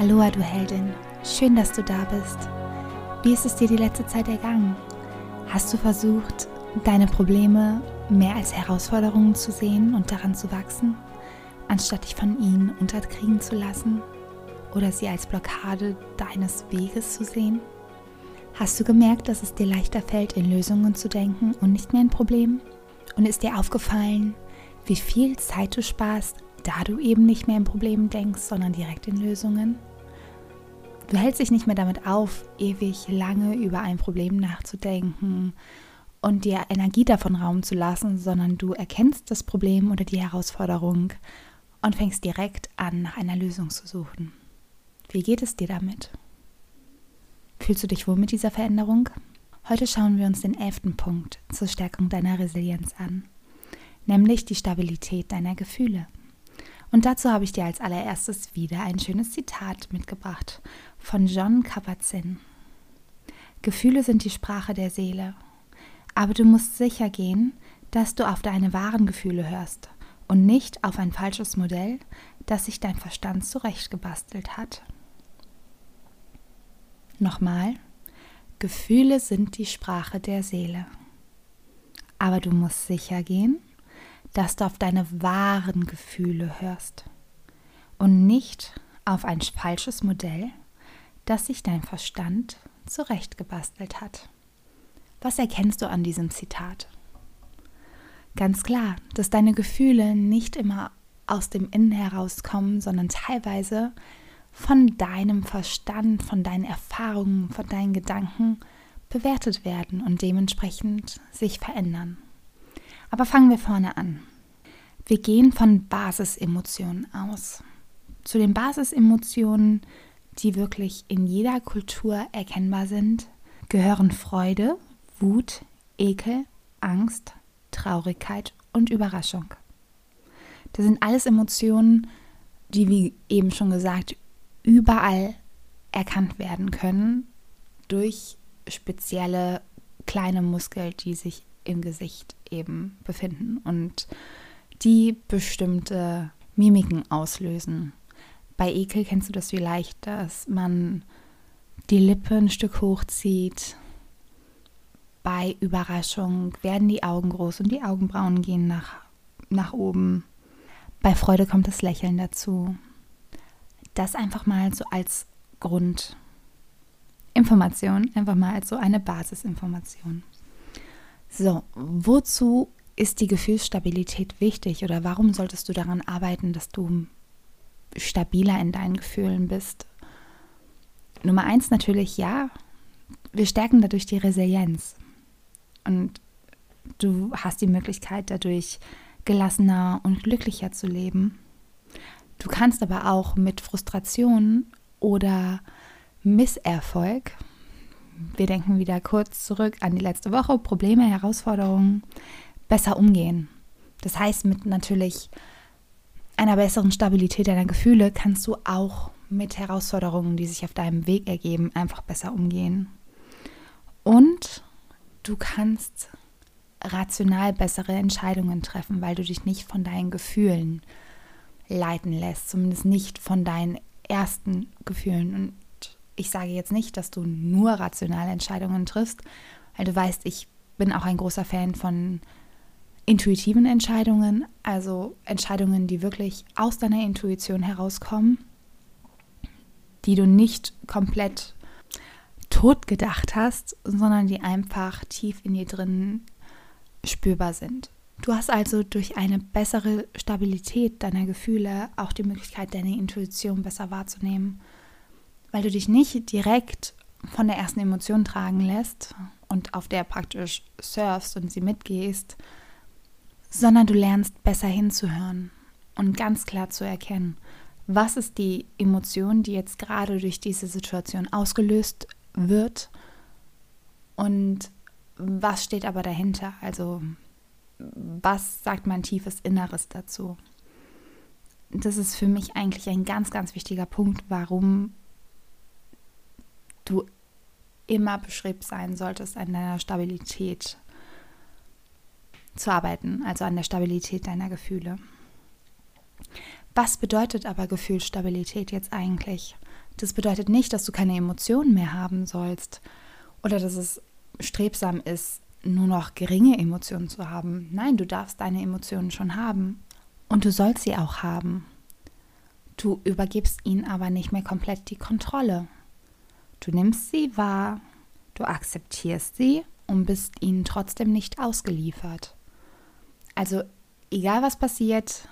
Aloha, du Heldin. Schön, dass du da bist. Wie ist es dir die letzte Zeit ergangen? Hast du versucht, deine Probleme mehr als Herausforderungen zu sehen und daran zu wachsen, anstatt dich von ihnen unterkriegen zu lassen oder sie als Blockade deines Weges zu sehen? Hast du gemerkt, dass es dir leichter fällt, in Lösungen zu denken und nicht mehr in Problemen? Und ist dir aufgefallen, wie viel Zeit du sparst, da du eben nicht mehr in Problemen denkst, sondern direkt in Lösungen? Du hältst dich nicht mehr damit auf, ewig lange über ein Problem nachzudenken und dir Energie davon Raum zu lassen, sondern du erkennst das Problem oder die Herausforderung und fängst direkt an, nach einer Lösung zu suchen. Wie geht es dir damit? Fühlst du dich wohl mit dieser Veränderung? Heute schauen wir uns den elften Punkt zur Stärkung deiner Resilienz an, nämlich die Stabilität deiner Gefühle. Und dazu habe ich dir als allererstes wieder ein schönes Zitat mitgebracht von John Kabat-Zinn. Gefühle sind die Sprache der Seele, aber du musst sicher gehen, dass du auf deine wahren Gefühle hörst und nicht auf ein falsches Modell, das sich dein Verstand zurechtgebastelt hat. Nochmal, Gefühle sind die Sprache der Seele. Aber du musst sicher gehen, dass du auf deine wahren Gefühle hörst und nicht auf ein falsches Modell, das sich dein Verstand zurechtgebastelt hat. Was erkennst du an diesem Zitat? Ganz klar, dass deine Gefühle nicht immer aus dem Innen herauskommen, sondern teilweise von deinem Verstand, von deinen Erfahrungen, von deinen Gedanken bewertet werden und dementsprechend sich verändern. Aber fangen wir vorne an. Wir gehen von Basisemotionen aus. Zu den Basisemotionen, die wirklich in jeder Kultur erkennbar sind, gehören Freude, Wut, Ekel, Angst, Traurigkeit und Überraschung. Das sind alles Emotionen, die, wie eben schon gesagt, überall erkannt werden können durch spezielle kleine Muskeln, die sich im Gesicht eben befinden und die bestimmte Mimiken auslösen. Bei Ekel kennst du das vielleicht, dass man die Lippe ein Stück hochzieht. Bei Überraschung werden die Augen groß und die Augenbrauen gehen nach, nach oben. Bei Freude kommt das Lächeln dazu. Das einfach mal so als Grundinformation, einfach mal als so eine Basisinformation. So, wozu ist die Gefühlsstabilität wichtig oder warum solltest du daran arbeiten, dass du stabiler in deinen Gefühlen bist? Nummer eins natürlich ja, wir stärken dadurch die Resilienz und du hast die Möglichkeit dadurch gelassener und glücklicher zu leben. Du kannst aber auch mit Frustration oder Misserfolg wir denken wieder kurz zurück an die letzte Woche, Probleme, Herausforderungen, besser umgehen. Das heißt, mit natürlich einer besseren Stabilität deiner Gefühle kannst du auch mit Herausforderungen, die sich auf deinem Weg ergeben, einfach besser umgehen. Und du kannst rational bessere Entscheidungen treffen, weil du dich nicht von deinen Gefühlen leiten lässt, zumindest nicht von deinen ersten Gefühlen. Und ich sage jetzt nicht, dass du nur rationale Entscheidungen triffst, weil du weißt, ich bin auch ein großer Fan von intuitiven Entscheidungen, also Entscheidungen, die wirklich aus deiner Intuition herauskommen, die du nicht komplett tot gedacht hast, sondern die einfach tief in dir drin spürbar sind. Du hast also durch eine bessere Stabilität deiner Gefühle auch die Möglichkeit, deine Intuition besser wahrzunehmen weil du dich nicht direkt von der ersten Emotion tragen lässt und auf der praktisch surfst und sie mitgehst, sondern du lernst besser hinzuhören und ganz klar zu erkennen, was ist die Emotion, die jetzt gerade durch diese Situation ausgelöst wird und was steht aber dahinter? Also was sagt mein tiefes Inneres dazu? Das ist für mich eigentlich ein ganz, ganz wichtiger Punkt, warum du immer bestrebt sein solltest, an deiner Stabilität zu arbeiten, also an der Stabilität deiner Gefühle. Was bedeutet aber Gefühlsstabilität jetzt eigentlich? Das bedeutet nicht, dass du keine Emotionen mehr haben sollst oder dass es strebsam ist, nur noch geringe Emotionen zu haben. Nein, du darfst deine Emotionen schon haben und du sollst sie auch haben. Du übergibst ihnen aber nicht mehr komplett die Kontrolle. Du nimmst sie wahr, du akzeptierst sie und bist ihnen trotzdem nicht ausgeliefert. Also egal was passiert,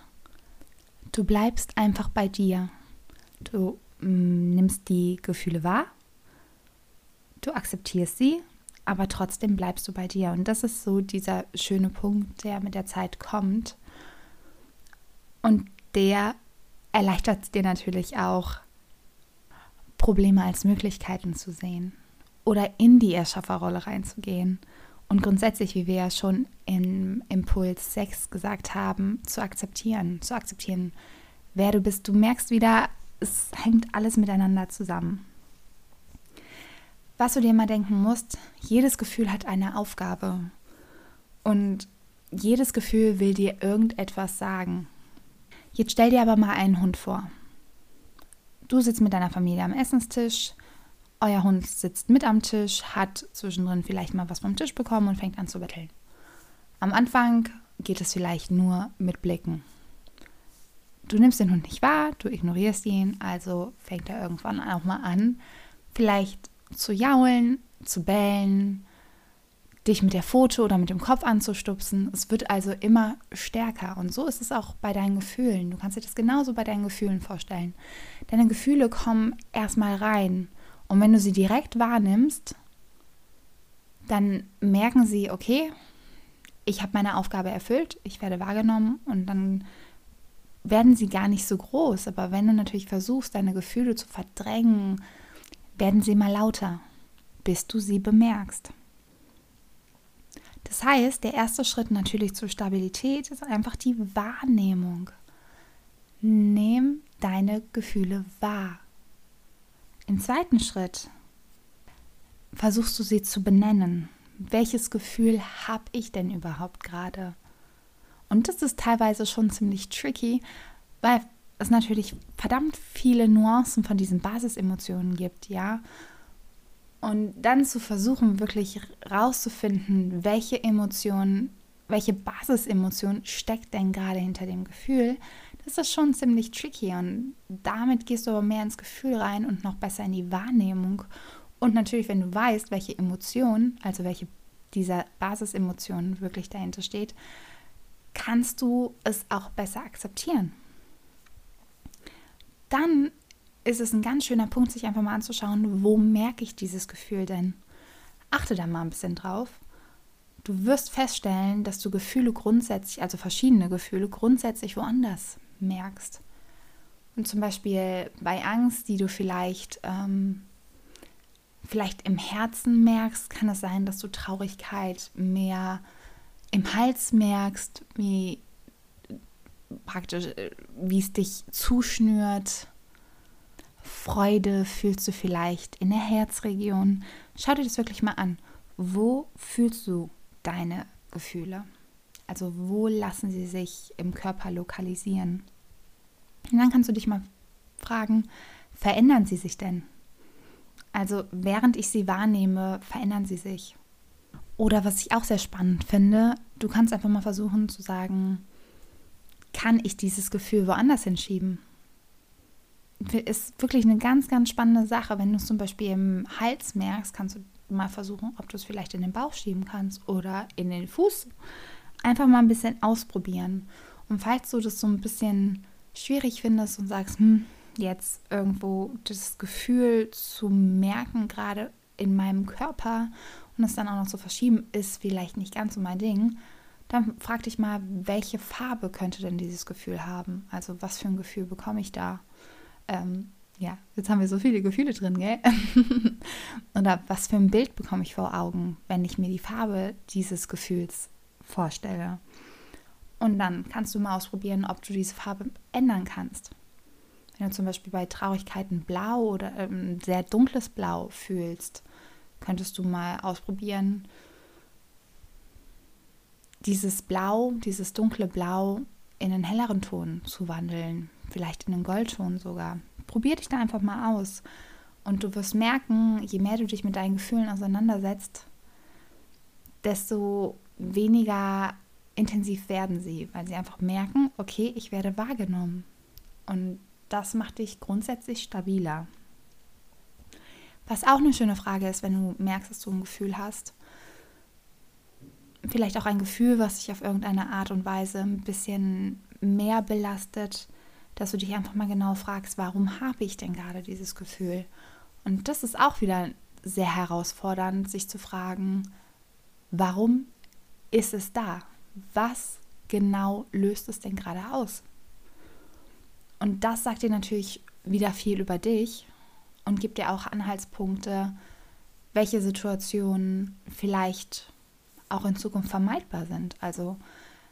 du bleibst einfach bei dir. Du mm, nimmst die Gefühle wahr, du akzeptierst sie, aber trotzdem bleibst du bei dir. Und das ist so dieser schöne Punkt, der mit der Zeit kommt. Und der erleichtert dir natürlich auch, Probleme als Möglichkeiten zu sehen oder in die Erschafferrolle reinzugehen und grundsätzlich, wie wir ja schon im Impuls 6 gesagt haben, zu akzeptieren, zu akzeptieren, wer du bist. Du merkst wieder, es hängt alles miteinander zusammen. Was du dir mal denken musst, jedes Gefühl hat eine Aufgabe und jedes Gefühl will dir irgendetwas sagen. Jetzt stell dir aber mal einen Hund vor. Du sitzt mit deiner Familie am Essenstisch, euer Hund sitzt mit am Tisch, hat zwischendrin vielleicht mal was vom Tisch bekommen und fängt an zu betteln. Am Anfang geht es vielleicht nur mit Blicken. Du nimmst den Hund nicht wahr, du ignorierst ihn, also fängt er irgendwann auch mal an, vielleicht zu jaulen, zu bellen, dich mit der Foto oder mit dem Kopf anzustupsen. Es wird also immer stärker. Und so ist es auch bei deinen Gefühlen. Du kannst dir das genauso bei deinen Gefühlen vorstellen. Deine Gefühle kommen erstmal rein und wenn du sie direkt wahrnimmst, dann merken sie, okay, ich habe meine Aufgabe erfüllt, ich werde wahrgenommen und dann werden sie gar nicht so groß. Aber wenn du natürlich versuchst, deine Gefühle zu verdrängen, werden sie mal lauter, bis du sie bemerkst. Das heißt, der erste Schritt natürlich zur Stabilität ist einfach die Wahrnehmung. Nimm deine Gefühle wahr. Im zweiten Schritt versuchst du sie zu benennen. Welches Gefühl habe ich denn überhaupt gerade? Und das ist teilweise schon ziemlich tricky, weil es natürlich verdammt viele Nuancen von diesen Basisemotionen gibt, ja. Und dann zu versuchen, wirklich rauszufinden, welche Emotion, welche Basisemotion steckt denn gerade hinter dem Gefühl, das ist schon ziemlich tricky und damit gehst du aber mehr ins Gefühl rein und noch besser in die Wahrnehmung. Und natürlich, wenn du weißt, welche Emotion, also welche dieser Basisemotion wirklich dahinter steht, kannst du es auch besser akzeptieren. Dann ist es ein ganz schöner Punkt, sich einfach mal anzuschauen, wo merke ich dieses Gefühl denn? Achte da mal ein bisschen drauf. Du wirst feststellen, dass du Gefühle grundsätzlich, also verschiedene Gefühle, grundsätzlich woanders merkst. Und zum Beispiel bei Angst, die du vielleicht, ähm, vielleicht im Herzen merkst, kann es sein, dass du Traurigkeit mehr im Hals merkst, wie praktisch, äh, wie es dich zuschnürt. Freude fühlst du vielleicht in der Herzregion. Schau dir das wirklich mal an. Wo fühlst du deine Gefühle? Also wo lassen sie sich im Körper lokalisieren? Und dann kannst du dich mal fragen, verändern sie sich denn? Also während ich sie wahrnehme, verändern sie sich. Oder was ich auch sehr spannend finde, du kannst einfach mal versuchen zu sagen, kann ich dieses Gefühl woanders hinschieben? Ist wirklich eine ganz, ganz spannende Sache. Wenn du es zum Beispiel im Hals merkst, kannst du mal versuchen, ob du es vielleicht in den Bauch schieben kannst oder in den Fuß einfach mal ein bisschen ausprobieren. Und falls du das so ein bisschen schwierig findest und sagst, hm, jetzt irgendwo das Gefühl zu merken, gerade in meinem Körper und es dann auch noch zu verschieben, ist vielleicht nicht ganz so mein Ding, dann frag dich mal, welche Farbe könnte denn dieses Gefühl haben? Also was für ein Gefühl bekomme ich da? Ähm, ja, jetzt haben wir so viele Gefühle drin, gell? Oder was für ein Bild bekomme ich vor Augen, wenn ich mir die Farbe dieses Gefühls vorstelle. Und dann kannst du mal ausprobieren, ob du diese Farbe ändern kannst. Wenn du zum Beispiel bei Traurigkeit ein Blau oder ein ähm, sehr dunkles Blau fühlst, könntest du mal ausprobieren, dieses Blau, dieses dunkle Blau in einen helleren Ton zu wandeln, vielleicht in einen Goldton sogar. Probier dich da einfach mal aus. Und du wirst merken, je mehr du dich mit deinen Gefühlen auseinandersetzt, desto weniger intensiv werden sie, weil sie einfach merken, okay, ich werde wahrgenommen. Und das macht dich grundsätzlich stabiler. Was auch eine schöne Frage ist, wenn du merkst, dass du ein Gefühl hast, vielleicht auch ein Gefühl, was dich auf irgendeine Art und Weise ein bisschen mehr belastet, dass du dich einfach mal genau fragst, warum habe ich denn gerade dieses Gefühl? Und das ist auch wieder sehr herausfordernd, sich zu fragen, warum ist es da? Was genau löst es denn gerade aus? Und das sagt dir natürlich wieder viel über dich und gibt dir auch Anhaltspunkte, welche Situationen vielleicht auch in Zukunft vermeidbar sind. Also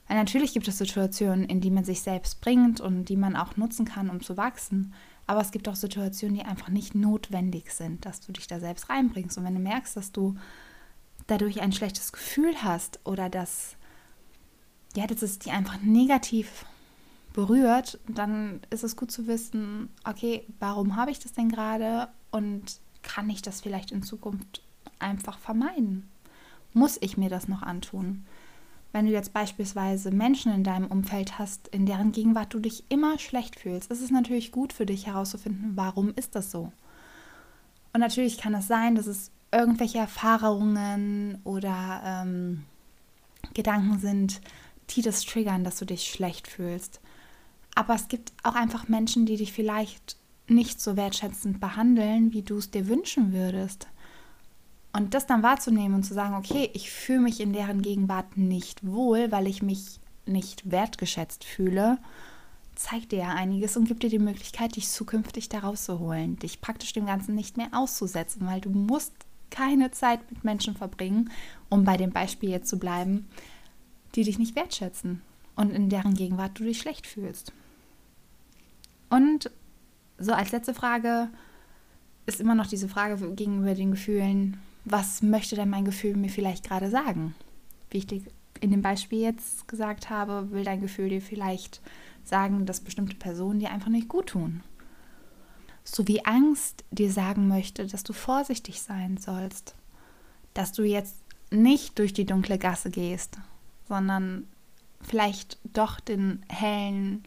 weil natürlich gibt es Situationen, in die man sich selbst bringt und die man auch nutzen kann, um zu wachsen. Aber es gibt auch Situationen, die einfach nicht notwendig sind, dass du dich da selbst reinbringst. Und wenn du merkst, dass du dadurch ein schlechtes Gefühl hast oder dass, ja, dass es dir einfach negativ berührt, dann ist es gut zu wissen, okay, warum habe ich das denn gerade und kann ich das vielleicht in Zukunft einfach vermeiden? Muss ich mir das noch antun? Wenn du jetzt beispielsweise Menschen in deinem Umfeld hast, in deren Gegenwart du dich immer schlecht fühlst, ist es natürlich gut für dich herauszufinden, warum ist das so? Und natürlich kann es sein, dass es irgendwelche Erfahrungen oder ähm, Gedanken sind, die das triggern, dass du dich schlecht fühlst. Aber es gibt auch einfach Menschen, die dich vielleicht nicht so wertschätzend behandeln, wie du es dir wünschen würdest. Und das dann wahrzunehmen und zu sagen, okay, ich fühle mich in deren Gegenwart nicht wohl, weil ich mich nicht wertgeschätzt fühle, zeigt dir ja einiges und gibt dir die Möglichkeit, dich zukünftig da rauszuholen, dich praktisch dem Ganzen nicht mehr auszusetzen, weil du musst keine Zeit mit Menschen verbringen, um bei dem Beispiel jetzt zu bleiben, die dich nicht wertschätzen und in deren Gegenwart du dich schlecht fühlst. Und so als letzte Frage ist immer noch diese Frage gegenüber den Gefühlen, was möchte denn mein Gefühl mir vielleicht gerade sagen? Wie ich dir in dem Beispiel jetzt gesagt habe, will dein Gefühl dir vielleicht sagen, dass bestimmte Personen dir einfach nicht gut tun. So wie Angst dir sagen möchte, dass du vorsichtig sein sollst, dass du jetzt nicht durch die dunkle Gasse gehst, sondern vielleicht doch den hellen,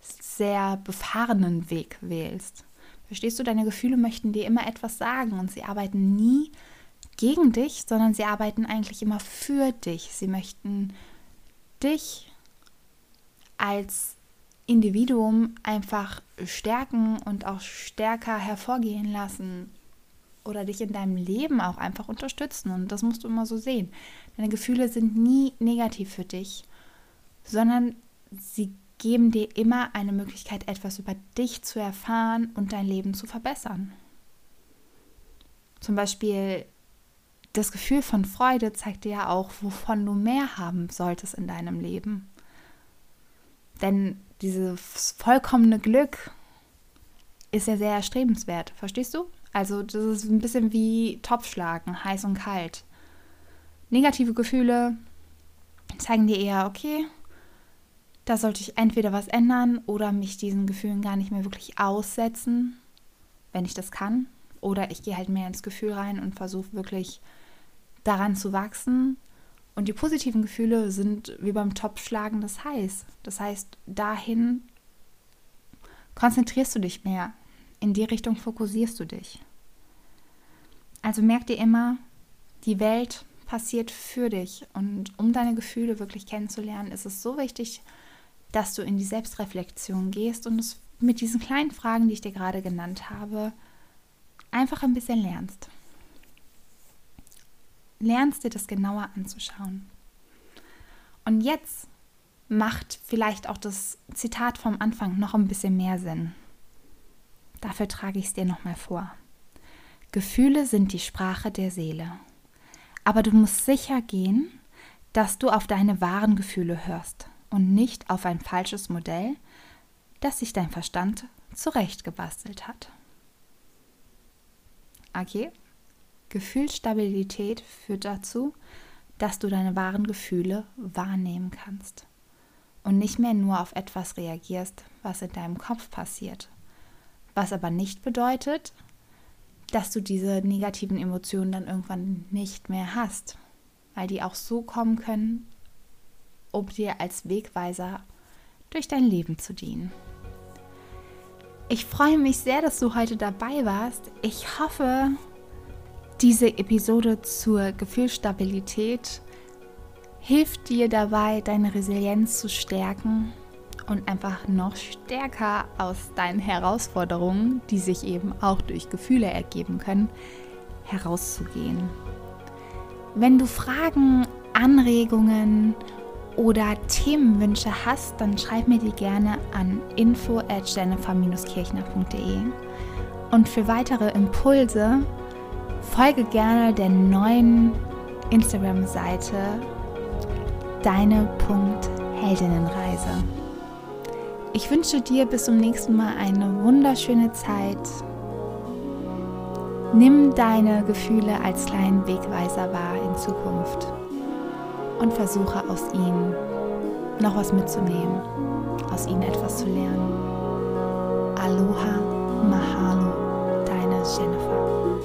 sehr befahrenen Weg wählst. Verstehst du, deine Gefühle möchten dir immer etwas sagen und sie arbeiten nie gegen dich, sondern sie arbeiten eigentlich immer für dich. Sie möchten dich als Individuum einfach stärken und auch stärker hervorgehen lassen oder dich in deinem Leben auch einfach unterstützen. Und das musst du immer so sehen. Deine Gefühle sind nie negativ für dich, sondern sie geben dir immer eine Möglichkeit, etwas über dich zu erfahren und dein Leben zu verbessern. Zum Beispiel das Gefühl von Freude zeigt dir ja auch, wovon du mehr haben solltest in deinem Leben. Denn dieses vollkommene Glück ist ja sehr erstrebenswert, verstehst du? Also das ist ein bisschen wie Topfschlagen, heiß und kalt. Negative Gefühle zeigen dir eher, okay, da sollte ich entweder was ändern oder mich diesen Gefühlen gar nicht mehr wirklich aussetzen, wenn ich das kann. Oder ich gehe halt mehr ins Gefühl rein und versuche wirklich daran zu wachsen. Und die positiven Gefühle sind wie beim Topfschlagen das heiß. Das heißt, dahin konzentrierst du dich mehr. In die Richtung fokussierst du dich. Also merk dir immer, die Welt passiert für dich. Und um deine Gefühle wirklich kennenzulernen, ist es so wichtig, dass du in die Selbstreflexion gehst und es mit diesen kleinen Fragen, die ich dir gerade genannt habe, einfach ein bisschen lernst lernst dir das genauer anzuschauen. Und jetzt macht vielleicht auch das Zitat vom Anfang noch ein bisschen mehr Sinn. Dafür trage ich es dir nochmal vor. Gefühle sind die Sprache der Seele. Aber du musst sicher gehen, dass du auf deine wahren Gefühle hörst und nicht auf ein falsches Modell, das sich dein Verstand zurechtgebastelt hat. Okay? Gefühlsstabilität führt dazu, dass du deine wahren Gefühle wahrnehmen kannst und nicht mehr nur auf etwas reagierst, was in deinem Kopf passiert. Was aber nicht bedeutet, dass du diese negativen Emotionen dann irgendwann nicht mehr hast, weil die auch so kommen können, um dir als Wegweiser durch dein Leben zu dienen. Ich freue mich sehr, dass du heute dabei warst. Ich hoffe, diese Episode zur Gefühlsstabilität hilft dir dabei, deine Resilienz zu stärken und einfach noch stärker aus deinen Herausforderungen, die sich eben auch durch Gefühle ergeben können, herauszugehen. Wenn du Fragen, Anregungen oder Themenwünsche hast, dann schreib mir die gerne an info at jennifer-kirchner.de. Und für weitere Impulse folge gerne der neuen Instagram-Seite deine.heldinnenreise. Ich wünsche dir bis zum nächsten Mal eine wunderschöne Zeit. Nimm deine Gefühle als kleinen Wegweiser wahr in Zukunft und versuche aus ihnen noch was mitzunehmen, aus ihnen etwas zu lernen. Aloha, Mahalo, deine Jennifer.